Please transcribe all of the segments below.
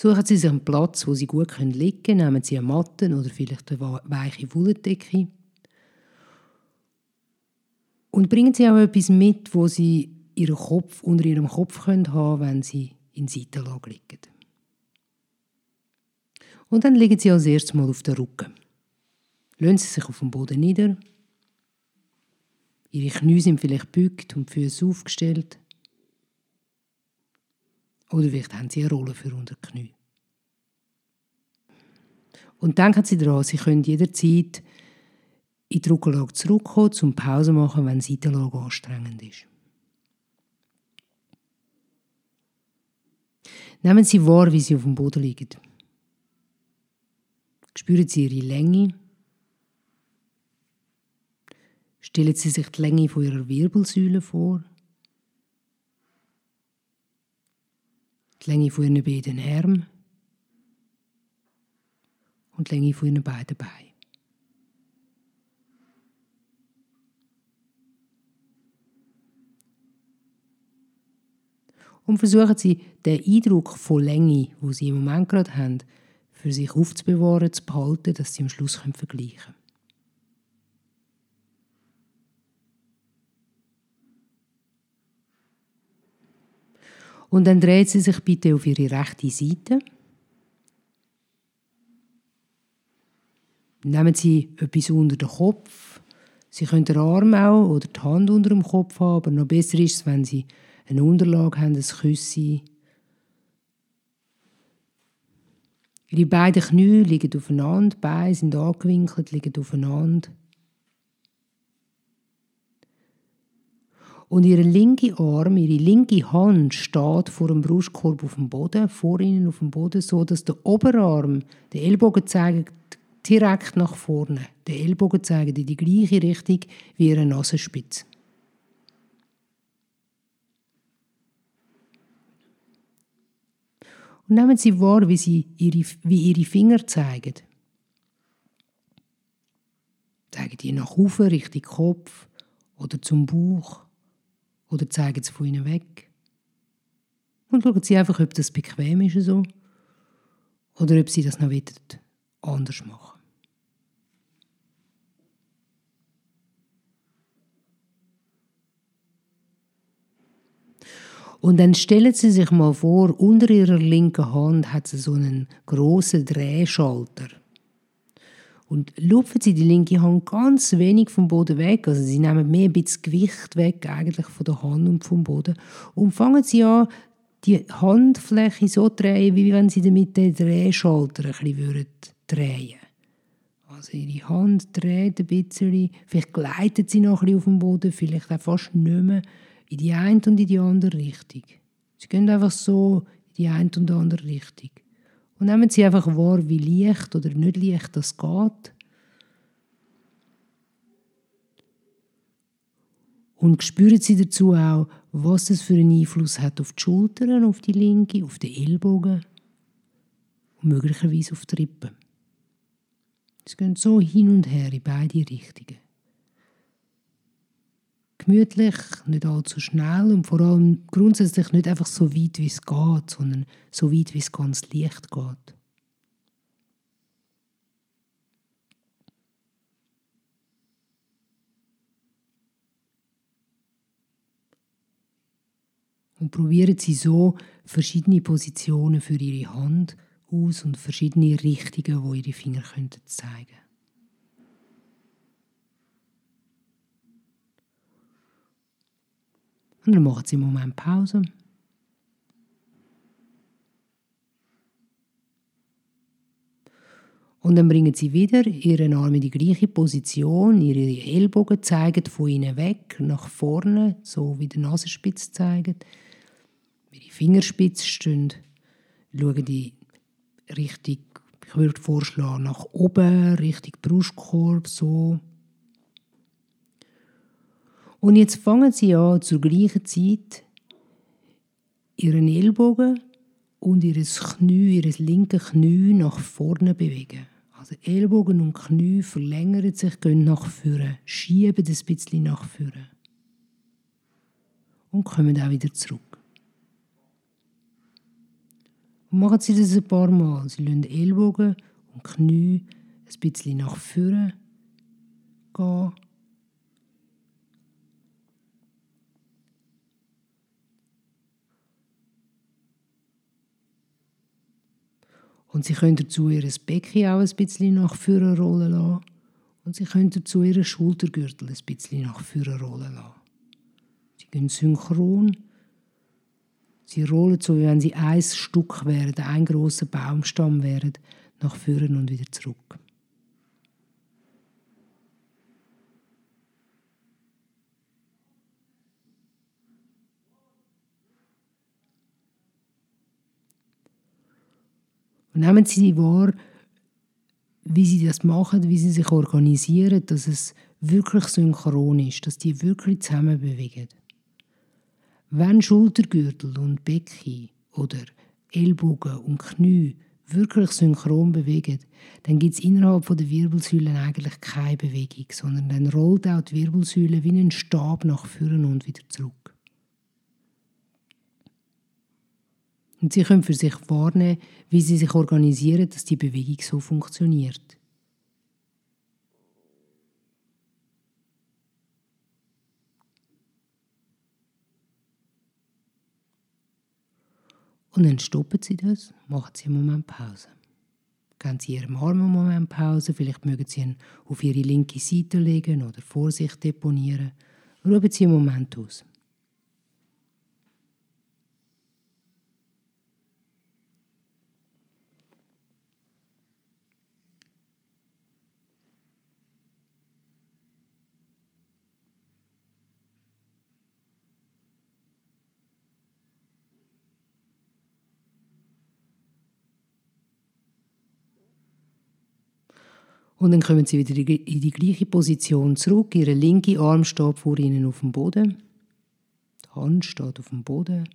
Suchen Sie sich einen Platz, wo Sie gut liegen können. Nehmen Sie eine Matte oder vielleicht eine weiche Wolldecke. Und bringen Sie auch etwas mit, wo Sie Ihren Kopf unter Ihrem Kopf können haben wenn Sie in Seitenlage liegen. Und dann legen Sie als erstes mal auf den Rücken. Lassen Sie sich auf dem Boden nieder. Ihre Knie sind vielleicht gebückt und die Füße aufgestellt. Oder vielleicht haben Sie eine Rolle für unter Knie. Und denken Sie daran, Sie können jederzeit in die Rückenlage zurückkommen, zum Pause machen, wenn die Seitenlage anstrengend ist. Nehmen Sie wahr, wie Sie auf dem Boden liegen. Spüren Sie Ihre Länge. Stellen Sie sich die Länge von Ihrer Wirbelsäule vor. Die Länge von Ihren beiden Armen. Und die Länge von Ihren beiden Beinen. und versuchen Sie, den Eindruck von Länge, wo Sie im Moment gerade haben, für sich aufzubewahren, zu behalten, dass Sie am Schluss vergleichen können. Und dann drehen Sie sich bitte auf Ihre rechte Seite. Nehmen Sie etwas unter den Kopf. Sie können den Arm auch oder die Hand unter dem Kopf haben, aber noch besser ist es, wenn Sie eine Unterlage haben, ein Küssi. Ihre beiden Knie liegen aufeinander, die Beine sind angewinkelt, liegen aufeinander. Und ihr linker Arm, ihre linke Hand steht vor dem Brustkorb auf dem Boden, vor ihnen auf dem Boden, so dass der Oberarm, der Ellbogen zeigt direkt nach vorne. Der Ellbogen zeigt in die gleiche Richtung wie ihre Nasenspitze. Und nehmen Sie wahr, wie, sie ihre, wie Ihre Finger zeigen. Zeigen die nach oben, Richtung Kopf oder zum Bauch oder zeigen sie von Ihnen weg. Und schauen Sie einfach, ob das bequem ist so oder ob Sie das noch anders machen Und dann stellen Sie sich mal vor, unter Ihrer linken Hand hat sie so einen großen Drehschalter. Und lupfen Sie die linke Hand ganz wenig vom Boden weg, also Sie nehmen mehr ein bisschen Gewicht weg eigentlich von der Hand und vom Boden. Und fangen Sie an, die Handfläche so zu drehen, wie wenn Sie damit den Drehschalter ein bisschen drehen. Würden Also Ihre Hand dreht ein bisschen, vielleicht gleitet sie noch ein bisschen auf dem Boden, vielleicht auch fast nicht mehr in die eine und in die andere Richtung. Sie gehen einfach so in die eine und andere Richtung. Und nehmen Sie einfach wahr, wie leicht oder nicht leicht das geht. Und spüren Sie dazu auch, was es für einen Einfluss hat auf die Schultern, auf die linke, auf den Ellbogen und möglicherweise auf die Rippen. Sie gehen so hin und her in beide Richtungen gemütlich, nicht allzu schnell und vor allem grundsätzlich nicht einfach so weit, wie es geht, sondern so weit, wie es ganz leicht geht. Und probieren Sie so verschiedene Positionen für Ihre Hand aus und verschiedene Richtungen, wo Ihre Finger zeigen Und dann machen Sie einen Moment Pause. Und dann bringen Sie wieder Ihren Arm in die gleiche Position. Ihre Ellbogen zeigen von Ihnen weg, nach vorne, so wie der Nasenspitz zeigt. Ihre Fingerspitze stehen. Schauen die Richtung, ich würde vorschlagen, nach oben, Richtung Brustkorb, so. Und jetzt fangen Sie an, zur gleichen Zeit Ihren Ellbogen und Ihres Knie, Ihres linken Knie nach vorne bewegen. Also Ellbogen und Knie verlängern sich, gehen nach vorne, schieben das bisschen nach vorne. Und kommen auch wieder zurück. Und machen Sie das ein paar Mal. Sie lassen Ellbogen und Knie ein bisschen nach vorne gehen. Und Sie können dazu Ihr Becken auch ein bisschen nach vorne rollen lassen. Und Sie können dazu Ihren Schultergürtel ein bisschen nach vorne rollen lassen. Sie gehen synchron. Sie rollen so, wie wenn Sie ein Stück wären, ein großer Baumstamm wären, nach vorne und wieder zurück. Und nehmen Sie wahr, wie Sie das machen, wie Sie sich organisieren, dass es wirklich synchron ist, dass die wirklich zusammen bewegen. Wenn Schultergürtel und Becken oder Ellbogen und Knie wirklich synchron bewegen, dann gibt es innerhalb der Wirbelsäule eigentlich keine Bewegung, sondern dann rollt auch die Wirbelsäule wie ein Stab nach vorne und wieder zurück. Und Sie können für sich wahrnehmen, wie Sie sich organisieren, dass die Bewegung so funktioniert. Und dann stoppen Sie das, machen Sie einen Moment Pause. Geben Sie Ihrem Arm einen Moment Pause, vielleicht mögen Sie ihn auf Ihre linke Seite legen oder vor sich deponieren. Ruhen Sie einen Moment aus. Und dann kommen sie wieder in die gleiche Position zurück. Ihre linke Arm steht vor ihnen auf dem Boden. Die Hand steht auf dem Boden.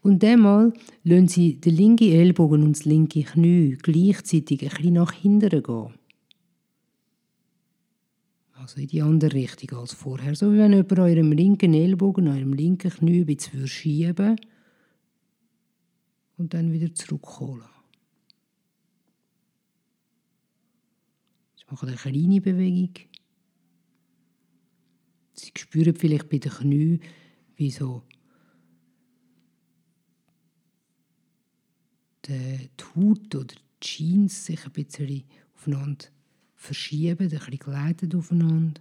Und einmal lassen sie den linken Ellbogen und das linke Knie gleichzeitig ein bisschen nach hinten gehen. Also in die andere Richtung als vorher. So wie wenn jemand eurem linken Ellbogen, eurem linken Knie ein bisschen schieben und dann wieder zurückholen. Machen eine kleine Bewegung. Sie spüren vielleicht bei den Knien, wie so die Haut oder die Jeans sich ein bisschen aufeinander verschieben, ein bisschen gleiten aufeinander.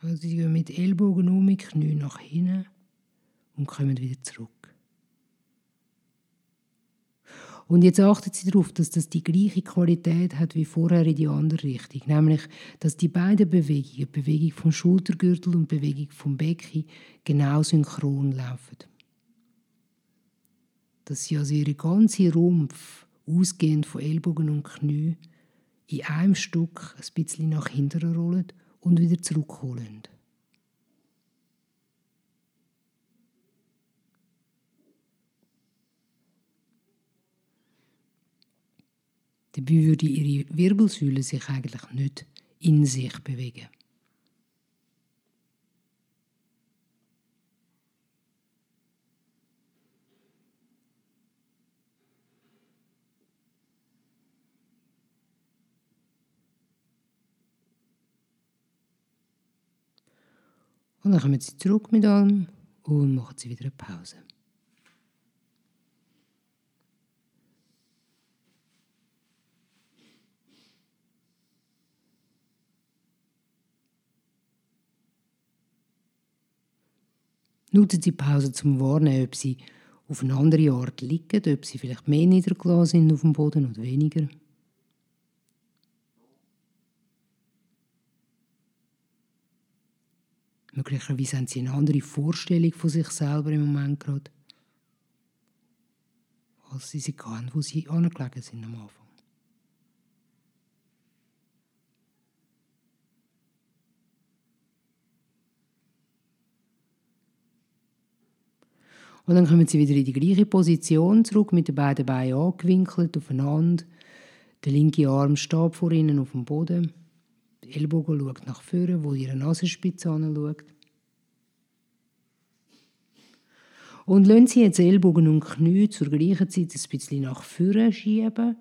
Also sie gehen mit Ellbogen um, mit Knien nach hinten und kommen wieder zurück. Und jetzt achtet sie darauf, dass das die gleiche Qualität hat wie vorher in die andere Richtung. Nämlich, dass die beiden Bewegungen, Bewegung vom Schultergürtel und Bewegung vom Becken, genau synchron laufen. Dass sie also ihre ganze Rumpf, ausgehend von Ellbogen und Knie, in einem Stück ein bisschen nach hinten rollen und wieder zurückholen. Dabei würde ihre Wirbelsäule sich eigentlich nicht in sich bewegen. Und dann kommen sie zurück mit allem und machen sie wieder eine Pause. Nutzen Sie die Pause zum Warnen, ob Sie auf eine andere Art liegen, ob Sie vielleicht mehr niedergelassen sind auf dem Boden oder weniger. Möglicherweise haben Sie eine andere Vorstellung von sich selber im Moment gerade, als Sie sie hatten, wo Sie angelegen sind am Anfang. Und dann kommen sie wieder in die gleiche Position zurück, mit den beiden Beinen angewinkelt aufeinander. Der linke Arm steht vor ihnen auf dem Boden. Der Ellbogen schaut nach vorne, wo ihre Nasenspitze anschaut. Und lassen Sie jetzt Ellbogen und Knie zur gleichen Zeit ein bisschen nach vorne schieben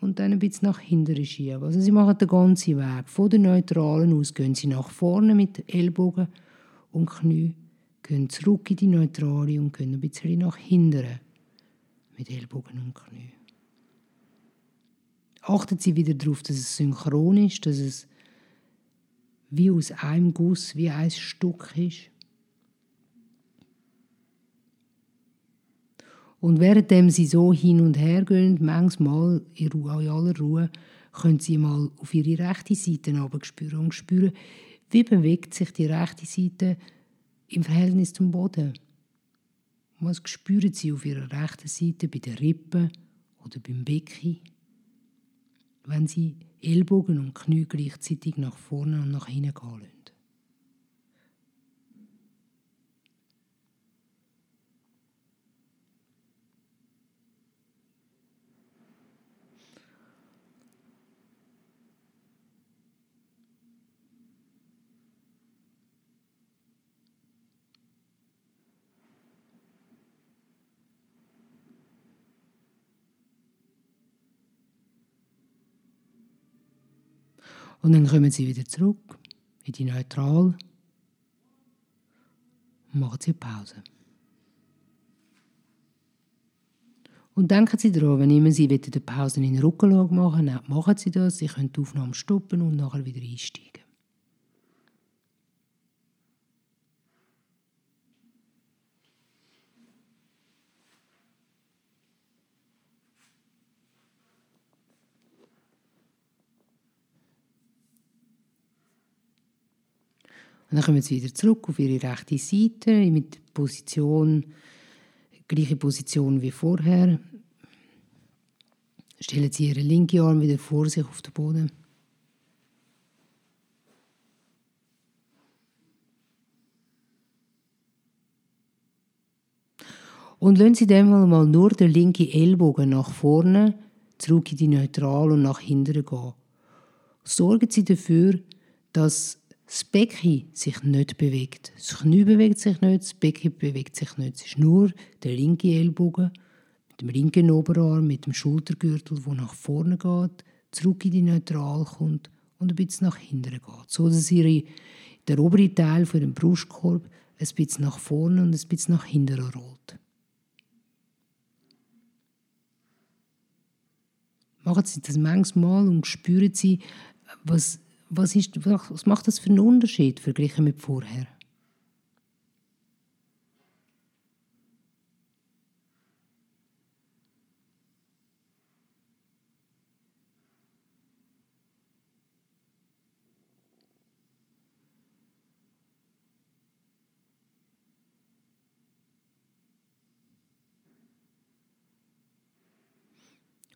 und dann ein bisschen nach hinten schieben. Also Sie machen den ganzen Weg. Von der Neutralen aus gehen Sie nach vorne mit Ellbogen und Knie, gehen zurück in die Neutrale und gehen ein bisschen nach hinten mit Ellbogen und Knie. Achten Sie wieder darauf, dass es synchron ist, dass es wie aus einem Guss, wie ein Stück ist. Und währenddem sie so hin und her gehen, manchmal in, Ruhe, in aller Ruhe, können sie mal auf ihre rechte Seite spüren und spüren, wie bewegt sich die rechte Seite im Verhältnis zum Boden. Was spüren sie auf ihrer rechten Seite bei den Rippen oder beim Becken? wenn sie Ellbogen und Knie gleichzeitig nach vorne und nach hinten gehen lassen. Und dann kommen sie wieder zurück in die Neutral und machen sie Pause. Und denken Sie daran, wenn immer Sie eine Pause in Rückenlage machen wollen, machen Sie das. Sie können die Aufnahme stoppen und nachher wieder einsteigen. Und dann kommen sie wieder zurück auf ihre rechte Seite mit Position, gleiche Position wie vorher. Stellen Sie Ihren linken Arm wieder vor sich auf den Boden. Und lassen Sie dem mal nur den linken Ellbogen nach vorne, zurück in die Neutral und nach hinten gehen. Sorgen Sie dafür, dass das Becken sich nicht bewegt. Das Knie bewegt sich nicht, das Becken bewegt sich nicht. Es ist nur der linke Ellbogen mit dem linken Oberarm, mit dem Schultergürtel, der nach vorne geht, zurück in die Neutral kommt und ein bisschen nach hinten geht. So dass ihre, der obere Teil von dem Brustkorb ein bisschen nach vorne und ein bisschen nach hinten rollt. Machen Sie das manchmal und spüren Sie, was was, ist, was macht das für einen Unterschied verglichen mit vorher?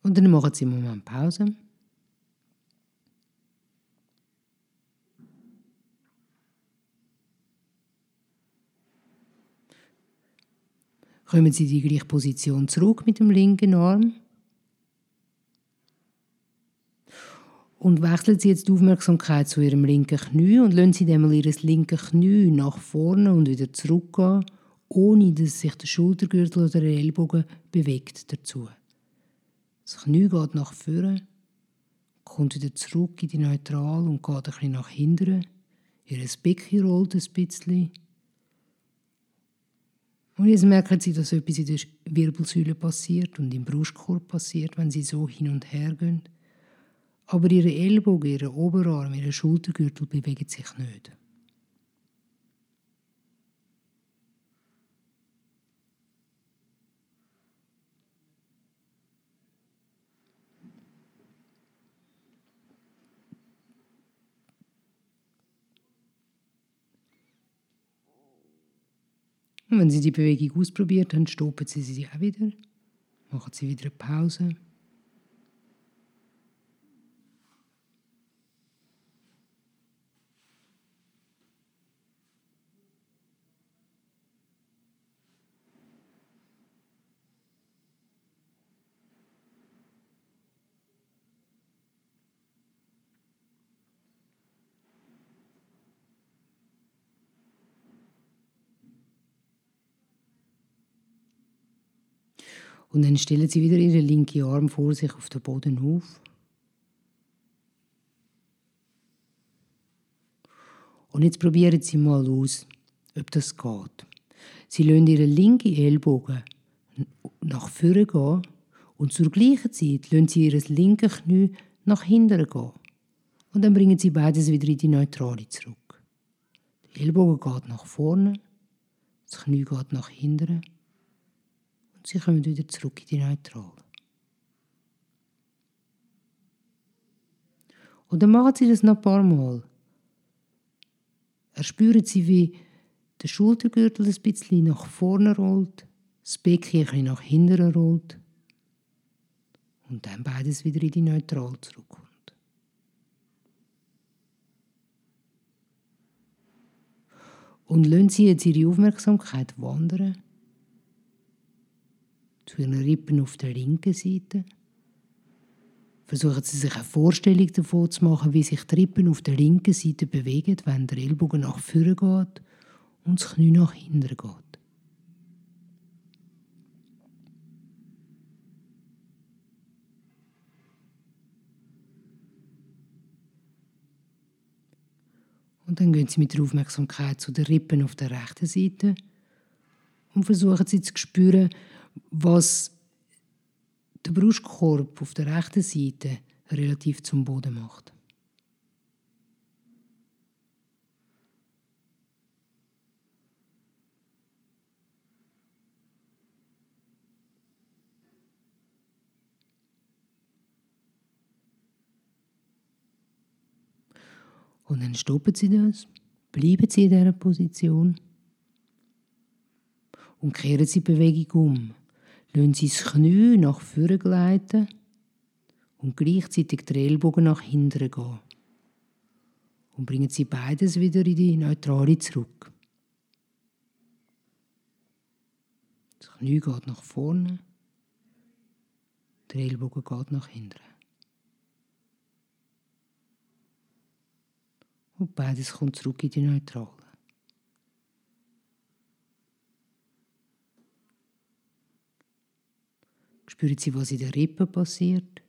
Und dann machen Sie einen Moment Pause. Kommen Sie in die gleiche Position zurück mit dem linken Arm. Und wechseln Sie jetzt die Aufmerksamkeit zu Ihrem linken Knie und lassen Sie dann mal Ihr linkes Knie nach vorne und wieder zurückgehen, ohne dass sich der Schultergürtel oder der Ellbogen bewegt dazu. Das Knie geht nach vorne, kommt wieder zurück in die Neutral und geht ein bisschen nach hinten. Ihr Becken rollt ein bisschen. Und jetzt merken Sie, dass etwas in der Wirbelsäule passiert und im Brustkorb passiert, wenn Sie so hin und her gehen. Aber Ihre Ellbogen, Ihre Oberarm, Ihre Schultergürtel bewegen sich nicht. Und wenn Sie die Bewegung ausprobiert haben, stoppen Sie sie auch wieder, machen Sie wieder eine Pause. Und dann stellen Sie wieder Ihren linken Arm vor sich auf den Boden auf. Und jetzt probieren Sie mal aus, ob das geht. Sie lassen Ihren linken Ellbogen nach vorne gehen und zur gleichen Zeit lassen Sie Ihr linkes Knie nach hinten gehen. Und dann bringen Sie beides wieder in die Neutrale zurück. Der Ellbogen geht nach vorne, das Knie geht nach hinten und Sie kommen wieder zurück in die Neutrale. Und dann machen Sie das noch ein paar Mal. Erspüren Sie, wie der Schultergürtel ein bisschen nach vorne rollt, das Becken ein bisschen nach hinten rollt und dann beides wieder in die Neutral zurückkommt. Und lassen Sie jetzt Ihre Aufmerksamkeit wandern zu Ihren Rippen auf der linken Seite. Versuchen Sie sich eine Vorstellung davon zu machen, wie sich die Rippen auf der linken Seite bewegen, wenn der Ellbogen nach vorne geht und das Knie nach hinten geht. Und dann gehen Sie mit der Aufmerksamkeit zu den Rippen auf der rechten Seite und versuchen Sie zu spüren, was der Brustkorb auf der rechten Seite relativ zum Boden macht. Und dann stoppen Sie das, bleiben Sie in dieser Position und kehren Sie die Bewegung um. Lassen Sie das Knie nach vorne gleiten und gleichzeitig die Ellbogen nach hinten gehen. Und bringen Sie beides wieder in die Neutrale zurück. Das Knie geht nach vorne, der Ellbogen geht nach hinten. Und beides kommt zurück in die Neutrale. Spüren Sie, was in den Rippen passiert.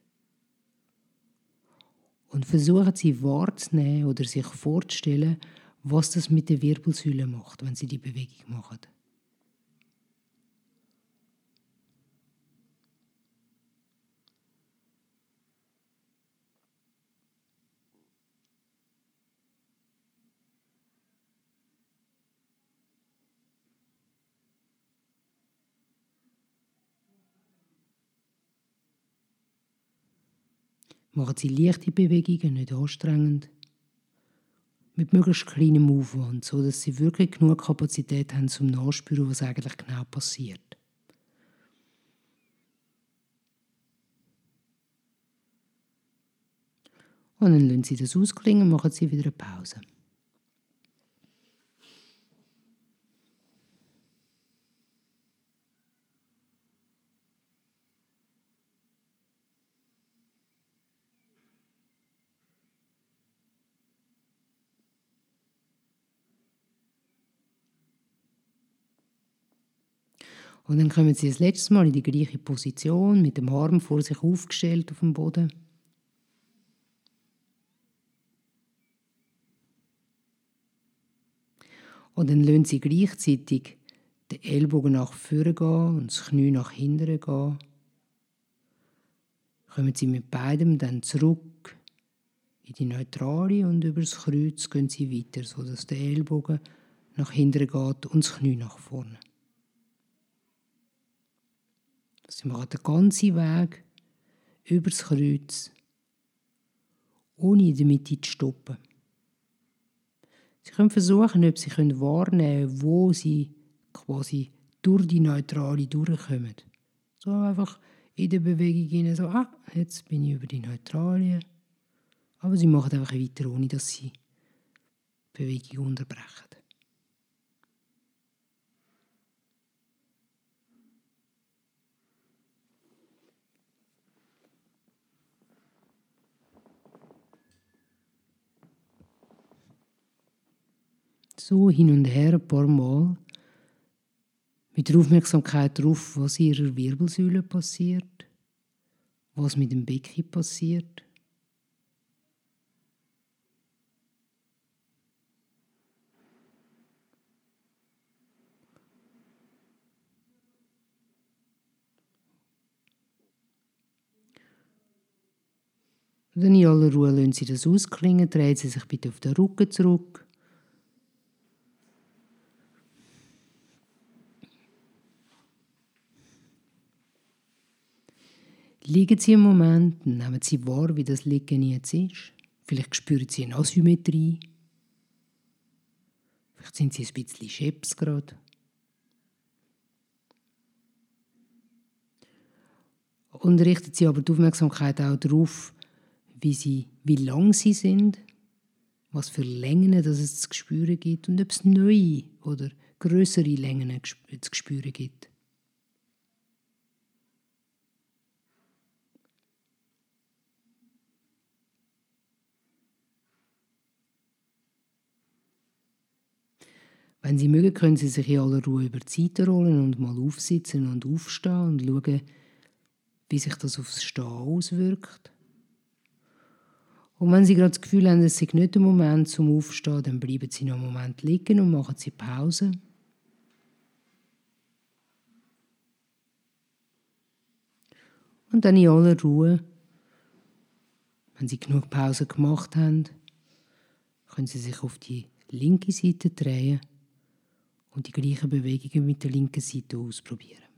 Und versuchen Sie wahrzunehmen oder sich vorzustellen, was das mit der Wirbelsäule macht, wenn Sie die Bewegung machen. Machen Sie leichte Bewegungen, nicht anstrengend. Mit möglichst kleinem Aufwand, so dass Sie wirklich genug Kapazität haben, zum Nachspüren, was eigentlich genau passiert. Und dann lassen Sie das ausklingen und machen Sie wieder eine Pause. Und dann kommen sie das letzte Mal in die gleiche Position, mit dem Arm vor sich aufgestellt auf dem Boden. Und dann lassen sie gleichzeitig den Ellbogen nach vorne gehen und das Knie nach hinten gehen. Kommen sie mit beidem dann zurück in die Neutrale und über das Kreuz gehen sie weiter, sodass der Ellbogen nach hinten geht und das Knie nach vorne. Sie machen den ganzen Weg über das Kreuz, ohne in der Mitte zu stoppen. Sie können versuchen, ob Sie wahrnehmen können, wo Sie quasi durch die Neutrale durchkommen. So einfach in der Bewegung hinein, so, ah, jetzt bin ich über die Neutrale. Aber Sie machen einfach weiter, ohne dass Sie die Bewegung unterbrechen. So hin und her ein paar Mal, Mit der Aufmerksamkeit darauf, was in ihrer Wirbelsäule passiert, was mit dem Becken passiert. Dann in aller Ruhe lassen Sie das ausklingen, drehen Sie sich bitte auf den Rücken zurück. Liegen Sie einen Moment, nehmen Sie wahr, wie das Liegen jetzt ist. Vielleicht spüren Sie eine Asymmetrie. Vielleicht sind Sie ein bisschen scheps gerade. Und richten Sie aber die Aufmerksamkeit auch darauf, wie, sie, wie lang sie sind, was für Längen das es zu spüren gibt und ob es neue oder größere Längen zu spüren gibt. Wenn Sie mögen, können Sie sich in aller Ruhe über die Seite rollen und mal aufsitzen und aufstehen und schauen, wie sich das aufs Stehen auswirkt. Und wenn Sie gerade das Gefühl haben, es ist nicht der Moment zum Aufstehen, dann bleiben Sie noch einen Moment liegen und machen Sie Pause. Und dann in aller Ruhe, wenn Sie genug Pause gemacht haben, können Sie sich auf die linke Seite drehen und die gleichen Bewegungen mit der linken Seite ausprobieren.